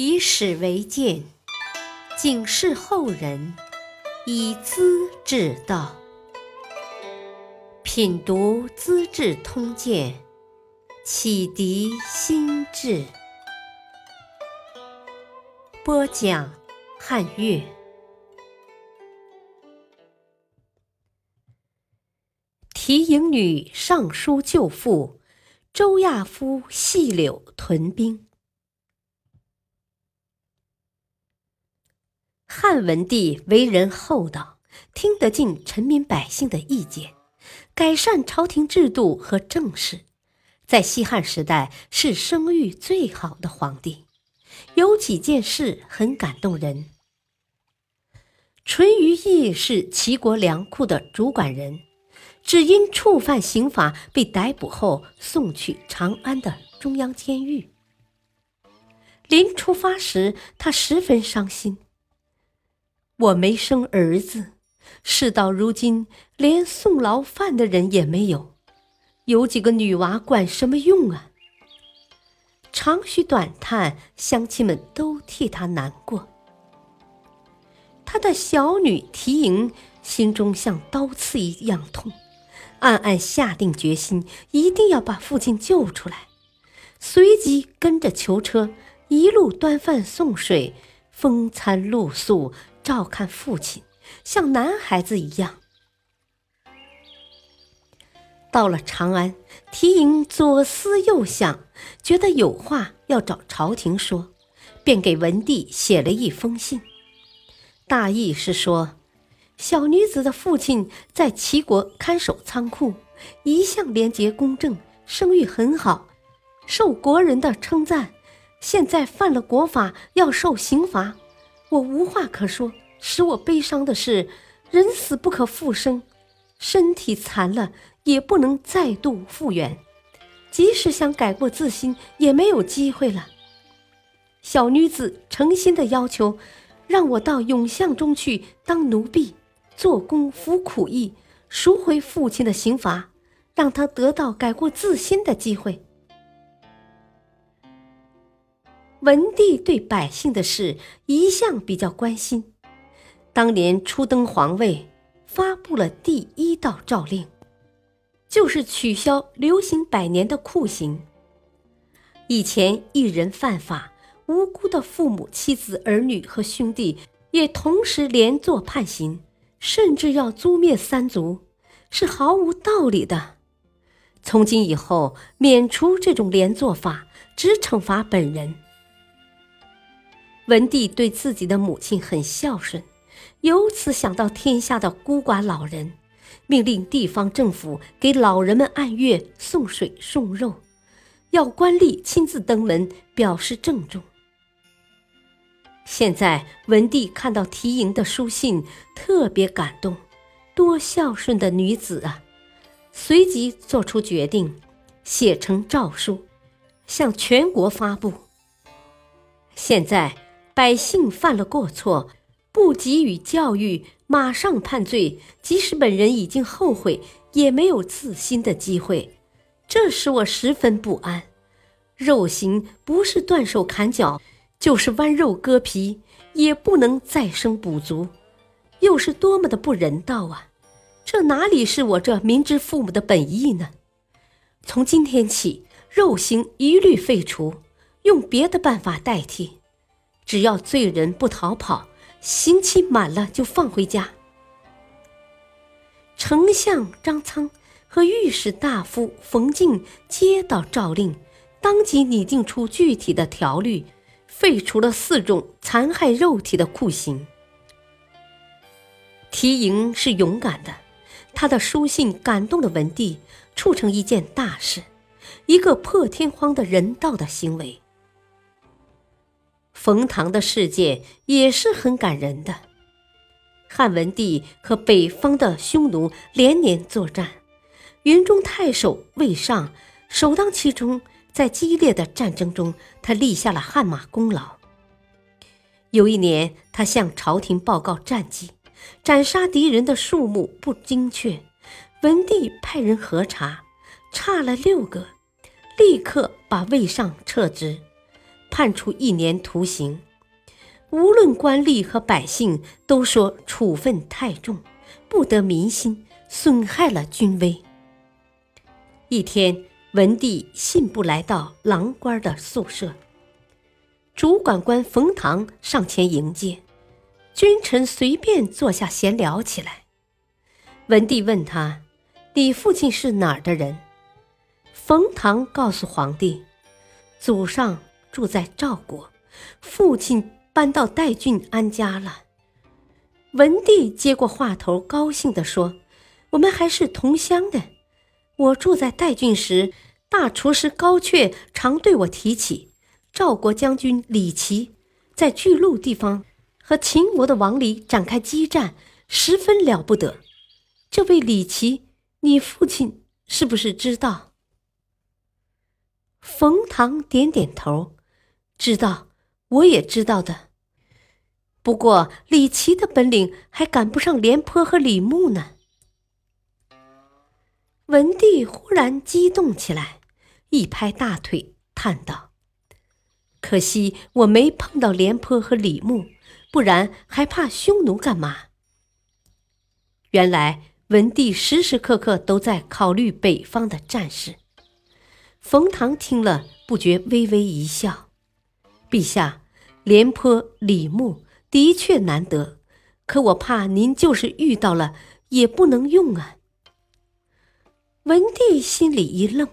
以史为鉴，警示后人，以资治道。品读《资治通鉴》，启迪心智。播讲汉乐。提营女上书救父，周亚夫细柳屯兵。汉文帝为人厚道，听得进臣民百姓的意见，改善朝廷制度和政事，在西汉时代是声誉最好的皇帝。有几件事很感动人。淳于意是齐国粮库的主管人，只因触犯刑法被逮捕后送去长安的中央监狱。临出发时，他十分伤心。我没生儿子，事到如今连送牢饭的人也没有，有几个女娃管什么用啊？长吁短叹，乡亲们都替他难过。他的小女提莹心中像刀刺一样痛，暗暗下定决心，一定要把父亲救出来。随即跟着囚车，一路端饭送水，风餐露宿。照看父亲，像男孩子一样。到了长安，提营左思右想，觉得有话要找朝廷说，便给文帝写了一封信。大意是说，小女子的父亲在齐国看守仓库，一向廉洁公正，声誉很好，受国人的称赞。现在犯了国法，要受刑罚。我无话可说，使我悲伤的是，人死不可复生，身体残了也不能再度复原，即使想改过自新，也没有机会了。小女子诚心的要求，让我到永巷中去当奴婢，做工服苦役，赎回父亲的刑罚，让他得到改过自新的机会。文帝对百姓的事一向比较关心，当年初登皇位，发布了第一道诏令，就是取消流行百年的酷刑。以前一人犯法，无辜的父母、妻子、儿女和兄弟也同时连坐判刑，甚至要诛灭三族，是毫无道理的。从今以后，免除这种连坐法，只惩罚本人。文帝对自己的母亲很孝顺，由此想到天下的孤寡老人，命令地方政府给老人们按月送水送肉，要官吏亲自登门表示郑重。现在文帝看到提营的书信，特别感动，多孝顺的女子啊！随即做出决定，写成诏书，向全国发布。现在。百姓犯了过错，不给予教育，马上判罪。即使本人已经后悔，也没有自新的机会，这使我十分不安。肉刑不是断手砍脚，就是剜肉割皮，也不能再生补足，又是多么的不人道啊！这哪里是我这明知父母的本意呢？从今天起，肉刑一律废除，用别的办法代替。只要罪人不逃跑，刑期满了就放回家。丞相张苍和御史大夫冯敬接到诏令，当即拟定出具体的条律，废除了四种残害肉体的酷刑。提营是勇敢的，他的书信感动了文帝，促成一件大事，一个破天荒的人道的行为。冯唐的事件也是很感人的。汉文帝和北方的匈奴连年作战，云中太守魏尚首当其冲，在激烈的战争中，他立下了汗马功劳。有一年，他向朝廷报告战绩，斩杀敌人的数目不精确，文帝派人核查，差了六个，立刻把魏尚撤职。判处一年徒刑。无论官吏和百姓都说处分太重，不得民心，损害了军威。一天，文帝信步来到郎官的宿舍，主管官冯唐上前迎接，君臣随便坐下闲聊起来。文帝问他：“你父亲是哪儿的人？”冯唐告诉皇帝：“祖上住在赵国，父亲。”搬到代郡安家了。文帝接过话头，高兴地说：“我们还是同乡的。我住在代郡时，大厨师高阙常对我提起赵国将军李琦在巨鹿地方和秦国的王离展开激战，十分了不得。这位李琦，你父亲是不是知道？”冯唐点点头，知道，我也知道的。不过，李琦的本领还赶不上廉颇和李牧呢。文帝忽然激动起来，一拍大腿，叹道：“可惜我没碰到廉颇和李牧，不然还怕匈奴干嘛？”原来，文帝时时刻刻都在考虑北方的战事。冯唐听了，不觉微微一笑：“陛下，廉颇、李牧。”的确难得，可我怕您就是遇到了也不能用啊。文帝心里一愣，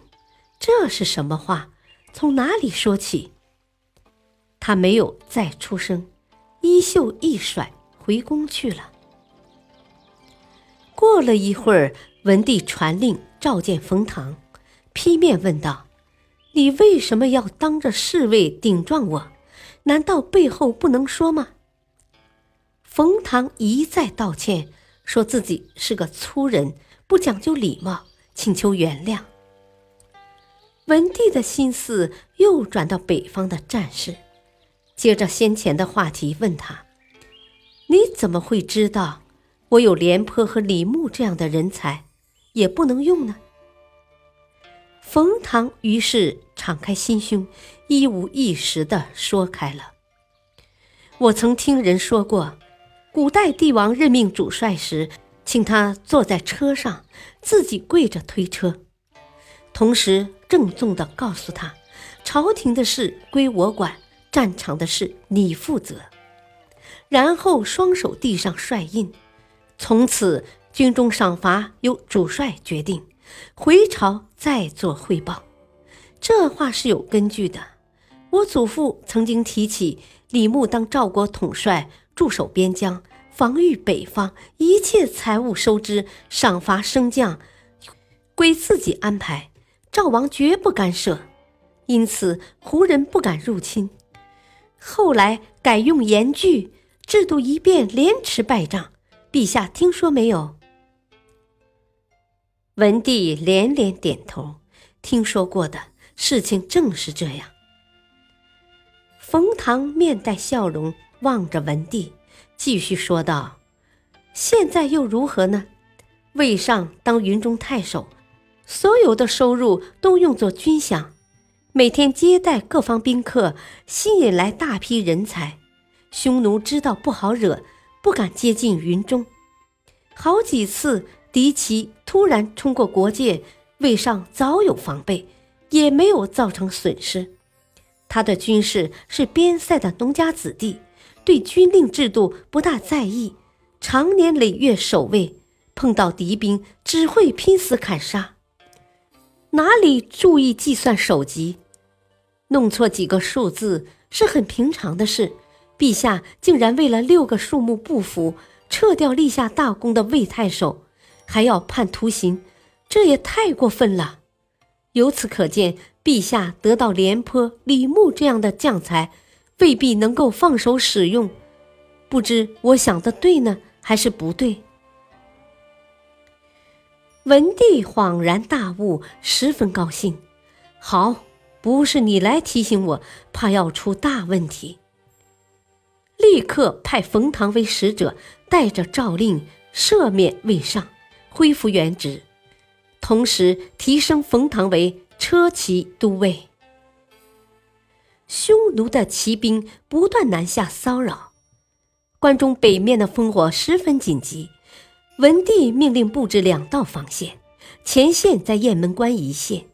这是什么话？从哪里说起？他没有再出声，衣袖一甩，回宫去了。过了一会儿，文帝传令召见冯唐，劈面问道：“你为什么要当着侍卫顶撞我？难道背后不能说吗？”冯唐一再道歉，说自己是个粗人，不讲究礼貌，请求原谅。文帝的心思又转到北方的战事，接着先前的话题问他：“你怎么会知道我有廉颇和李牧这样的人才，也不能用呢？”冯唐于是敞开心胸，一五一十的说开了：“我曾听人说过。”古代帝王任命主帅时，请他坐在车上，自己跪着推车，同时郑重地告诉他：“朝廷的事归我管，战场的事你负责。”然后双手递上帅印，从此军中赏罚由主帅决定，回朝再做汇报。这话是有根据的。我祖父曾经提起李牧当赵国统帅。驻守边疆，防御北方，一切财物收支、赏罚升降，归自己安排，赵王绝不干涉。因此，胡人不敢入侵。后来改用严具，制度一变，连吃败仗。陛下听说没有？文帝连连点头，听说过的事情正是这样。冯唐面带笑容。望着文帝，继续说道：“现在又如何呢？魏上当云中太守，所有的收入都用作军饷，每天接待各方宾客，吸引来大批人才。匈奴知道不好惹，不敢接近云中。好几次敌骑突然冲过国界，魏上早有防备，也没有造成损失。他的军士是边塞的农家子弟。”对军令制度不大在意，常年累月守卫，碰到敌兵只会拼死砍杀，哪里注意计算首级，弄错几个数字是很平常的事。陛下竟然为了六个数目不符，撤掉立下大功的魏太守，还要判徒刑，这也太过分了。由此可见，陛下得到廉颇、李牧这样的将才。未必能够放手使用，不知我想的对呢，还是不对？文帝恍然大悟，十分高兴。好，不是你来提醒我，怕要出大问题。立刻派冯唐为使者，带着诏令赦免魏上，恢复原职，同时提升冯唐为车骑都尉。匈奴的骑兵不断南下骚扰，关中北面的烽火十分紧急。文帝命令布置两道防线，前线在雁门关一线，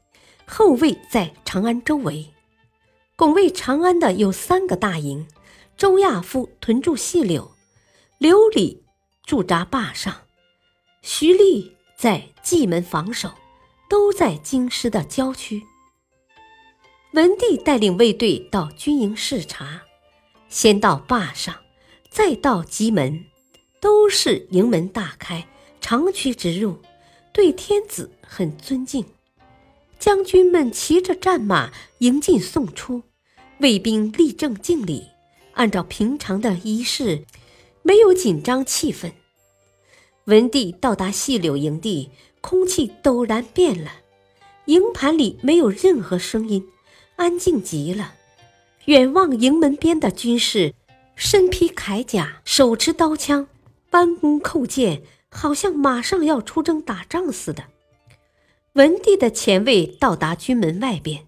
后卫在长安周围。拱卫长安的有三个大营，周亚夫屯驻细柳，刘礼驻扎坝上，徐厉在蓟门防守，都在京师的郊区。文帝带领卫队到军营视察，先到坝上，再到蓟门，都是营门大开，长驱直入，对天子很尊敬。将军们骑着战马迎进送出，卫兵立正敬礼，按照平常的仪式，没有紧张气氛。文帝到达细柳营地，空气陡然变了，营盘里没有任何声音。安静极了，远望营门边的军士，身披铠甲，手持刀枪，弯弓扣箭，好像马上要出征打仗似的。文帝的前卫到达军门外边，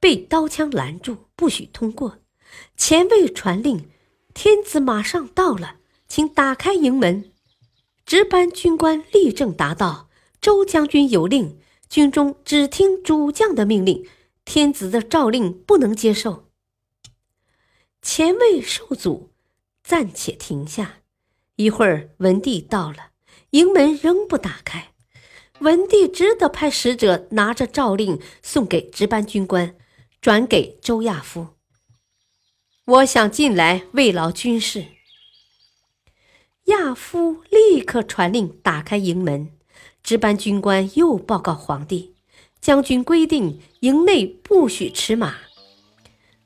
被刀枪拦住，不许通过。前卫传令：“天子马上到了，请打开营门。”值班军官立正答道：“周将军有令，军中只听主将的命令。”天子的诏令不能接受。前卫受阻，暂且停下。一会儿，文帝到了，营门仍不打开。文帝只得派使者拿着诏令送给值班军官，转给周亚夫。我想进来慰劳军士。亚夫立刻传令打开营门，值班军官又报告皇帝。将军规定，营内不许驰马。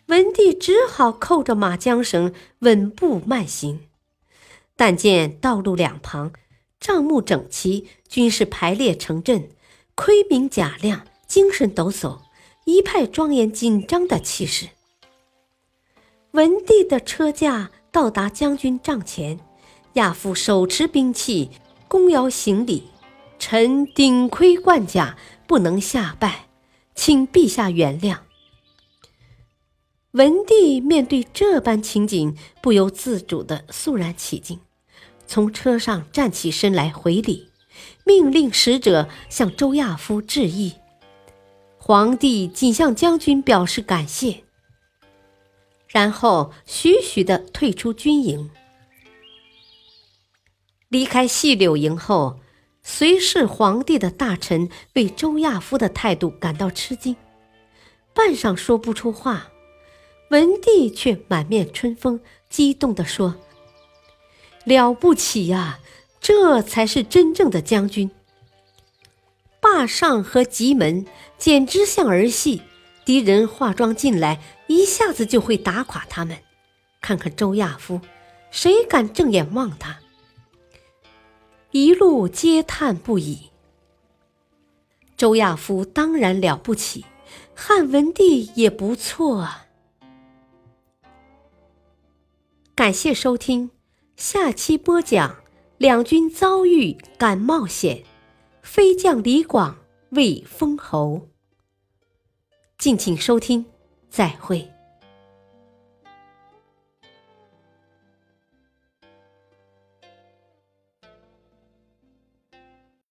文帝只好扣着马缰绳，稳步慢行。但见道路两旁帐幕整齐，军士排列成阵，盔明甲亮，精神抖擞，一派庄严紧张的气势。文帝的车驾到达将军帐前，亚夫手持兵器，弓摇行礼：“臣顶盔贯甲。”不能下拜，请陛下原谅。文帝面对这般情景，不由自主的肃然起敬，从车上站起身来回礼，命令使者向周亚夫致意。皇帝仅向将军表示感谢，然后徐徐的退出军营，离开细柳营后。随侍皇帝的大臣为周亚夫的态度感到吃惊，半晌说不出话。文帝却满面春风，激动地说：“了不起呀！这才是真正的将军。霸上和棘门简直像儿戏，敌人化妆进来，一下子就会打垮他们。看看周亚夫，谁敢正眼望他？”一路嗟叹不已。周亚夫当然了不起，汉文帝也不错啊。感谢收听，下期播讲两军遭遇敢冒险，飞将李广为封侯。敬请收听，再会。